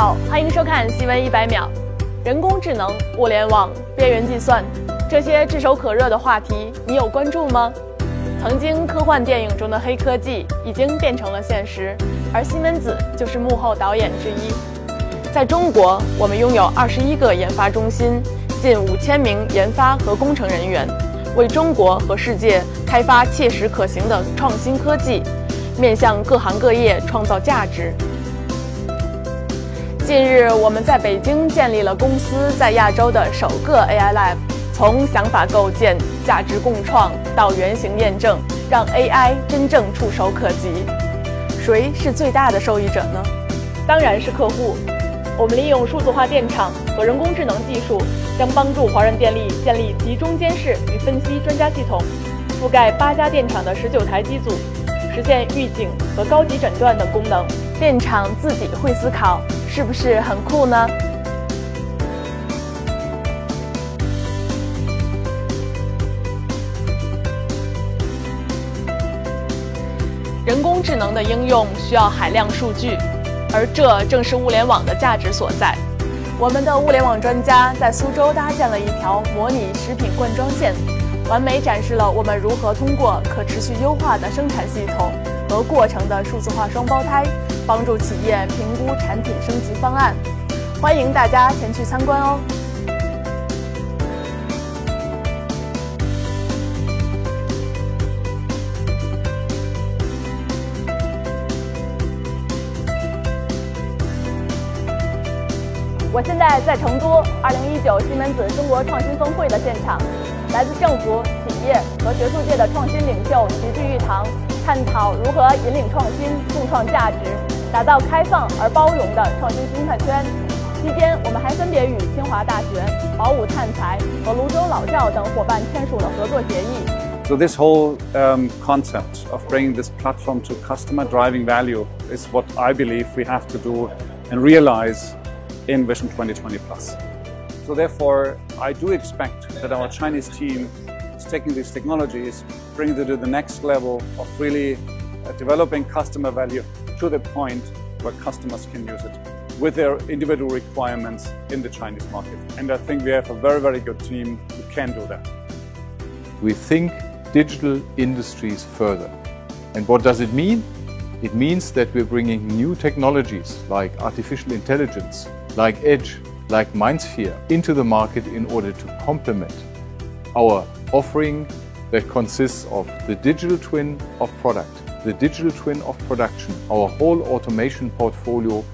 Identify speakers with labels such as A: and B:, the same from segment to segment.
A: 好，欢迎收看新闻一百秒。人工智能、物联网、边缘计算，这些炙手可热的话题，你有关注吗？曾经科幻电影中的黑科技已经变成了现实，而西门子就是幕后导演之一。在中国，我们拥有二十一个研发中心，近五千名研发和工程人员，为中国和世界开发切实可行的创新科技，面向各行各业创造价值。近日，我们在北京建立了公司在亚洲的首个 AI Lab，从想法构建、价值共创到原型验证，让 AI 真正触手可及。谁是最大的受益者呢？当然是客户。我们利用数字化电厂和人工智能技术，将帮助华润电力建立集中监视与分析专家系统，覆盖八家电厂的十九台机组，实现预警和高级诊断等功能。电厂自己会思考。是不是很酷呢？人工智能的应用需要海量数据，而这正是物联网的价值所在。我们的物联网专家在苏州搭建了一条模拟食品灌装线，完美展示了我们如何通过可持续优化的生产系统和过程的数字化双胞胎。帮助企业评估产品升级方案，欢迎大家前去参观哦。我现在在成都2019西门子中国创新峰会的现场，来自政府、企业和学术界的创新领袖齐聚一堂，探讨如何引领创新、共创价值。打造开放而包容的创新生态圈。期间，我们还分别与清华大学、宝武探材和泸州老窖等伙伴签署了合作协议。
B: So this whole um, concept of bringing this platform to customer driving value is what I believe we have to do and realize in Vision 2020 plus. So therefore, I do expect that our Chinese team taking these technologies, bringing them to the next level of really uh, developing customer value to the point where customers can use it with their individual requirements in the Chinese market. And I think we have a very, very good team who can do that.
C: We think digital industries further. And what does it mean? It means that we're bringing new technologies like artificial intelligence, like edge, like MindSphere into the market in order to complement our offering that consists of the digital twin of product the digital twin of production, our whole automation portfolio,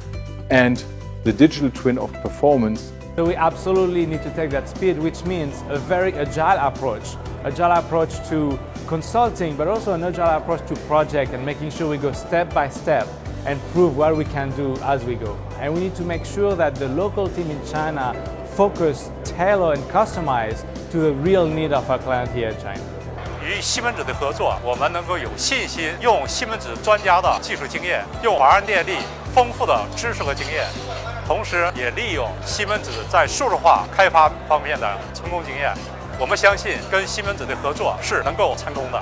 C: and the digital twin of performance.
D: So we absolutely need to take that speed, which means a very agile approach. Agile approach to consulting, but also an agile approach to project and making sure we go step by step and prove what we can do as we go. And we need to make sure that the local team in China focus, tailor and customize to the real need of our client here in China.
E: 与西门子的合作，我们能够有信心用西门子专家的技术经验，用华润电力丰富的知识和经验，同时也利用西门子在数字化开发方面的成功经验。我们相信跟西门子的合作是能够成功的。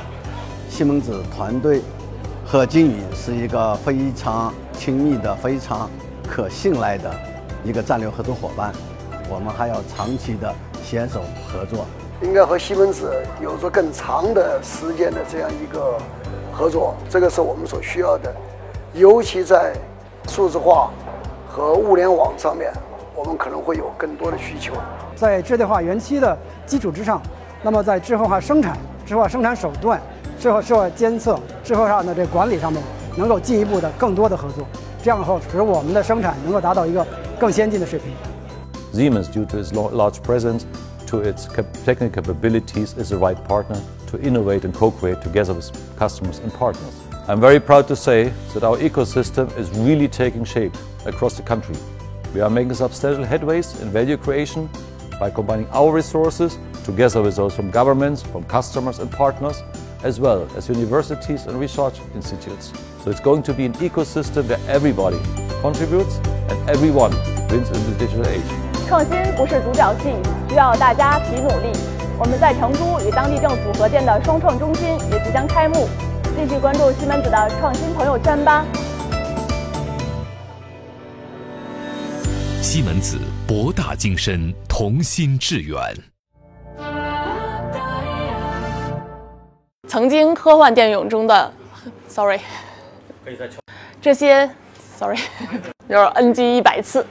F: 西门子团队和金宇是一个非常亲密的、非常可信赖的一个战略合作伙伴，我们还要长期的携手合作。
G: 应该和西门子有着更长的时间的这样一个合作，这个是我们所需要的，尤其在数字化和物联网上面，我们可能会有更多的需求。
H: 在智能化园区的基础之上，那么在智慧化生产、智慧化生产手段、智慧智慧监测、智慧化的这管理上面，能够进一步的更多的合作，这样后使我们的生产能够达到一个更先进的水平。
I: Siemens, due to its large presence. to its technical capabilities is the right partner to innovate and co-create together with customers and partners. I'm very proud to say that our ecosystem is really taking shape across the country. We are making substantial headways in value creation by combining our resources together with those from governments, from customers and partners, as well as universities and research institutes. So it's going to be an ecosystem where everybody contributes and everyone wins in the digital age.
A: 创新不是独角戏，需要大家齐努力。我们在成都与当地政府合建的双创中心也即将开幕，继续关注西门子的创新朋友圈吧。
J: 西门子，博大精深，同心致远。
A: 曾经科幻电影中的，sorry，
K: 可以再
A: 这些，sorry，就是 NG 一百次。